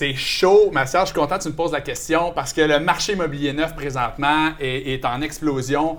C'est chaud, ma soeur, je suis content que tu me poses la question parce que le marché immobilier neuf présentement est, est en explosion.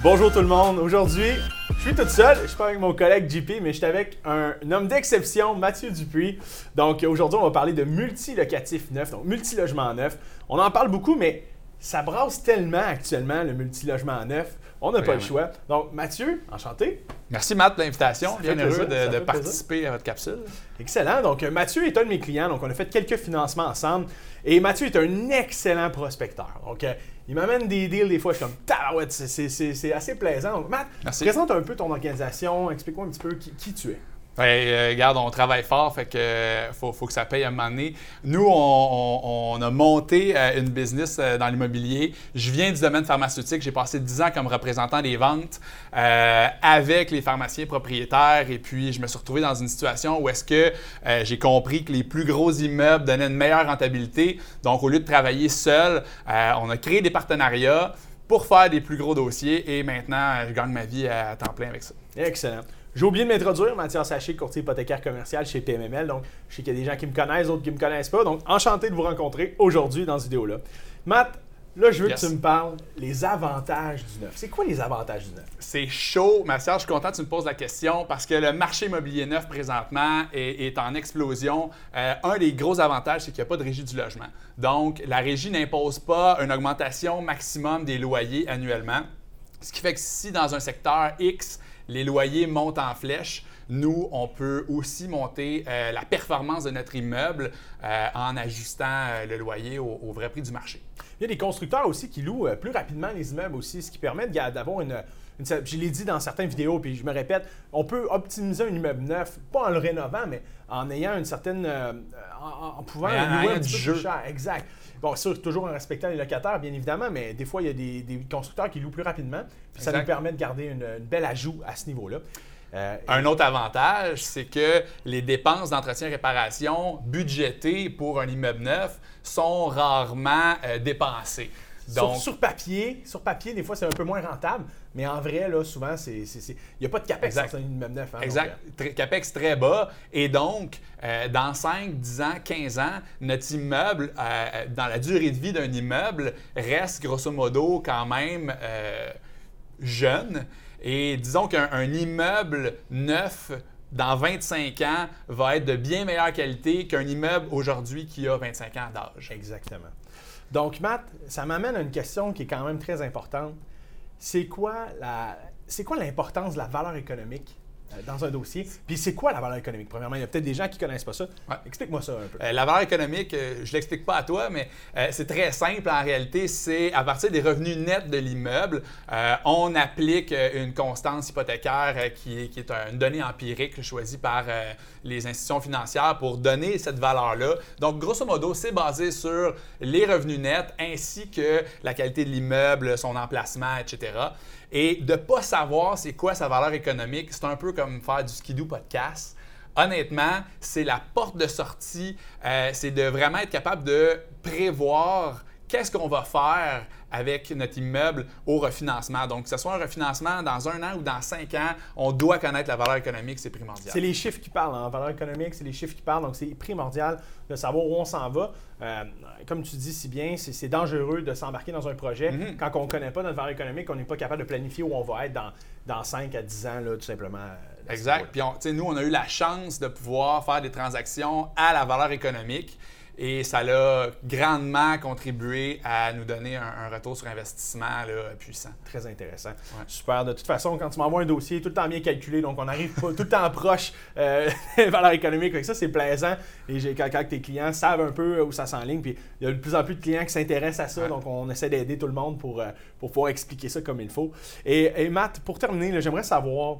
Bonjour tout le monde. Aujourd'hui, je suis toute seule. Je suis pas avec mon collègue JP, mais je suis avec un, homme d'exception, Mathieu Dupuis. Donc aujourd'hui, on va parler de multilocatif neuf, donc multilogement neuf. On en parle beaucoup, mais ça brasse tellement actuellement le multilogement neuf. On n'a pas le choix. Donc Mathieu, enchanté. Merci Matt de l'invitation. Bien heureux de, de participer à votre capsule. Excellent. Donc Mathieu est un de mes clients. Donc on a fait quelques financements ensemble. Et Mathieu est un excellent prospecteur. Donc il m'amène des deals des fois, je suis comme, ouais, c'est assez plaisant. Donc, Matt, présente un peu ton organisation, explique-moi un petit peu qui tu es. Euh, regarde, on travaille fort, fait que euh, faut, que ça paye à un moment donné. Nous, on, a monté euh, une business dans l'immobilier. Je viens du domaine pharmaceutique. J'ai passé 10 ans comme représentant des ventes avec les pharmaciens propriétaires. Et puis, je me suis retrouvé dans une situation où est-ce que j'ai compris que les plus gros immeubles donnaient une meilleure rentabilité. Donc, au lieu de travailler seul, on a créé des partenariats pour faire des plus gros dossiers. Et maintenant, je gagne ma vie à temps plein avec ça. Excellent. J'ai oublié de m'introduire, Mathias Saché, courtier hypothécaire commercial chez PMML. Donc, je sais qu'il y a des gens qui me connaissent, d'autres qui ne me connaissent pas. Donc, enchanté de vous rencontrer aujourd'hui dans cette vidéo-là. Matt, là, je veux que tu me parles les avantages du neuf. C'est quoi les avantages du neuf? C'est chaud, Mathias. Je suis content que tu me poses la question parce que le marché immobilier neuf présentement est, en explosion. Euh, un des gros avantages, c'est qu'il n'y a pas de régie du logement. Donc, la régie n'impose pas une augmentation maximum des loyers annuellement. Ce qui fait que si dans un secteur X, les loyers montent en flèche, nous, on peut aussi monter euh, la performance de notre immeuble euh, en ajustant euh, le loyer au, vrai prix du marché. Il y a des constructeurs aussi qui louent plus rapidement les immeubles aussi, ce qui permet d'avoir une, je l'ai dit dans certaines vidéos, puis je me répète, on peut optimiser un immeuble neuf, pas en le rénovant, mais en ayant une certaine. en, pouvant louer un petit peu plus cher. Exact. Bon, sûr, toujours en respectant les locataires, bien évidemment, mais des fois, il y a des, constructeurs qui louent plus rapidement. Puis ça nous permet de garder une, belle ajout à ce niveau-là. Euh, un autre avantage, c'est que les dépenses d'entretien et réparation budgétées pour un immeuble neuf sont rarement euh, dépensées. Donc, sur, papier, sur papier, des fois, c'est un peu moins rentable, mais en vrai, là, souvent, il n'y a pas de capex dans un immeuble neuf. Hein, exact. Euh, capex très bas. Et donc, euh, dans 5, 10 ans, 15 ans, notre immeuble, euh, dans la durée de vie d'un immeuble, reste grosso modo quand même jeune. Et disons qu'un immeuble neuf dans 25 ans va être de bien meilleure qualité qu'un immeuble aujourd'hui qui a 25 ans d'âge. Exactement. Donc, Matt, ça m'amène à une question qui est quand même très importante. C'est quoi l'importance de la valeur économique dans un dossier. Puis c'est quoi la valeur économique? Premièrement, il y a peut-être des gens qui ne connaissent pas ça. Explique-moi ça un peu. Euh, la valeur économique, euh, je ne l'explique pas à toi, mais c'est très simple en réalité. C'est à partir des revenus nets de l'immeuble, on applique une constance hypothécaire qui, est, qui, est, une donnée empirique choisie par les institutions financières pour donner cette valeur-là. Donc, grosso modo, c'est basé sur les revenus nets ainsi que la qualité de l'immeuble, son emplacement, etc. Et de ne pas savoir c'est quoi sa valeur économique, c'est un peu comme faire du skidoo podcast. Honnêtement, c'est la porte de sortie, euh, c'est de vraiment être capable de prévoir qu'est-ce qu'on va faire avec notre immeuble au refinancement? Donc, que ce soit un refinancement dans un an ou dans cinq ans, on doit connaître la valeur économique, c'est primordial. C'est les chiffres qui parlent. En hein. valeur économique, c'est les chiffres qui parlent. Donc, c'est primordial de savoir où on s'en va. Euh, comme tu dis si bien, c'est dangereux de s'embarquer dans un projet mm-hmm. quand on ne connaît pas notre valeur économique, on n'est pas capable de planifier où on va être dans, dans 5 à 10 ans, là, tout simplement. Exact. Puis, nous, on a eu la chance de pouvoir faire des transactions à la valeur économique. Et ça a grandement contribué à nous donner un, retour sur investissement puissant. Très intéressant. Super. De toute façon, quand tu m'envoies un dossier, tout le temps bien calculé, donc on arrive tout le temps proche euh, des valeurs économiques. ça, c'est plaisant. Et quand, quand, tes clients savent un peu où ça s'enligne, puis il y a de plus en plus de clients qui s'intéressent à ça, donc on essaie d'aider tout le monde pour, euh, pour pouvoir expliquer ça comme il faut. Et, Matt, pour terminer, j'aimerais savoir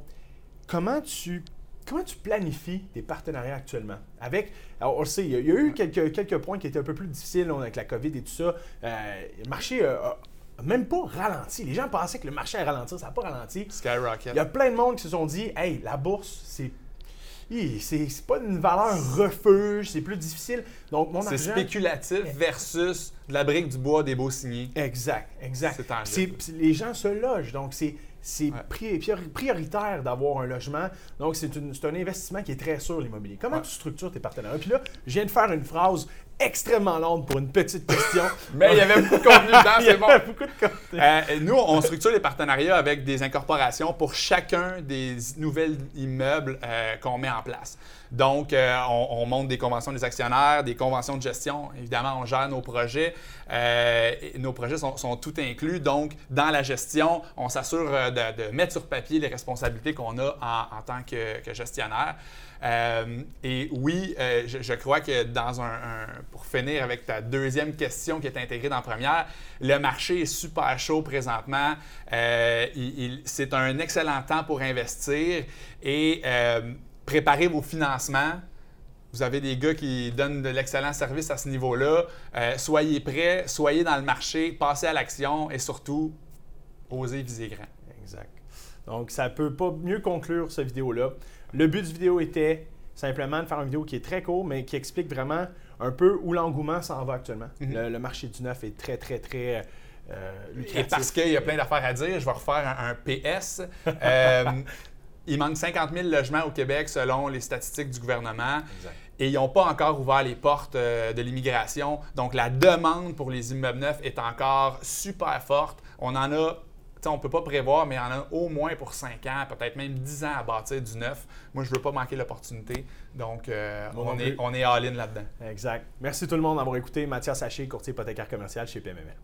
comment tu comment tu planifies tes partenariats actuellement? Avec, on le sait, il y a, eu quelques, quelques points qui étaient un peu plus difficiles avec la COVID et tout ça. Euh, le marché n'a même pas ralenti. Les gens pensaient que le marché allait ralentir, ça n'a pas ralenti. Skyrocket. Il y a plein de monde qui se sont dit, hey, la bourse, c'est c'est pas une valeur refuge, c'est plus difficile. Donc, mon C'est spéculatif versus de la brique du bois des beaux signés. Exact, exact. C'est- les gens se logent, donc c'est c'est Ouais. prioritaire d'avoir un logement. Donc, c'est un investissement qui est très sûr, l'immobilier. Comment Ouais. tu structures tes partenariats? Puis là, je viens de faire une phrase extrêmement longue pour une petite question. Mais il y avait beaucoup de contenu dedans, Il y c'est bon. beaucoup de contenu. Euh, nous, on structure les partenariats avec des incorporations pour chacun des nouvelles immeubles euh, qu'on met en place. Donc, euh, on, on monte des conventions des actionnaires, des conventions de gestion. Évidemment, on gère nos projets. Et nos projets sont, sont tout inclus. Donc, dans la gestion, on s'assure de, de mettre sur papier les responsabilités qu'on a en, en tant que, que gestionnaire. Euh, et oui, euh, je, je crois que dans un, un- pour finir avec ta deuxième question qui est intégrée dans la première, le marché est super chaud présentement. Euh, c'est un excellent temps pour investir et euh, préparer vos financements. Vous avez des gars qui donnent de l'excellent service à ce niveau-là. Euh, soyez prêts, soyez dans le marché, passez à l'action et surtout, osez viser grand. Exact. Donc, ça peut pas mieux conclure cette vidéo-là. Le but du vidéo était simplement de faire une vidéo qui est très courte, mais qui explique vraiment un peu où l'engouement s'en va actuellement. Mhm. le, le marché du neuf est très, très, très euh, Et lucratif. parce qu'il y a plein d'affaires à dire, je vais refaire un, un PS. Euh, il manque 50 000 logements au Québec selon les statistiques du gouvernement. Exact. Et ils n'ont pas encore ouvert les portes euh, de l'immigration. Donc, la demande pour les immeubles neufs est encore super forte. On en a, tu sais, on ne peut pas prévoir, mais il y en a au moins pour 5 ans, peut-être même 10 ans à bâtir du neuf. Moi, je ne veux pas manquer l'opportunité. Donc, euh, on, est, on est all-in là-dedans. Exact. Merci tout le monde d'avoir écouté. Mathias Haché, courtier hypothécaire commercial chez PMML.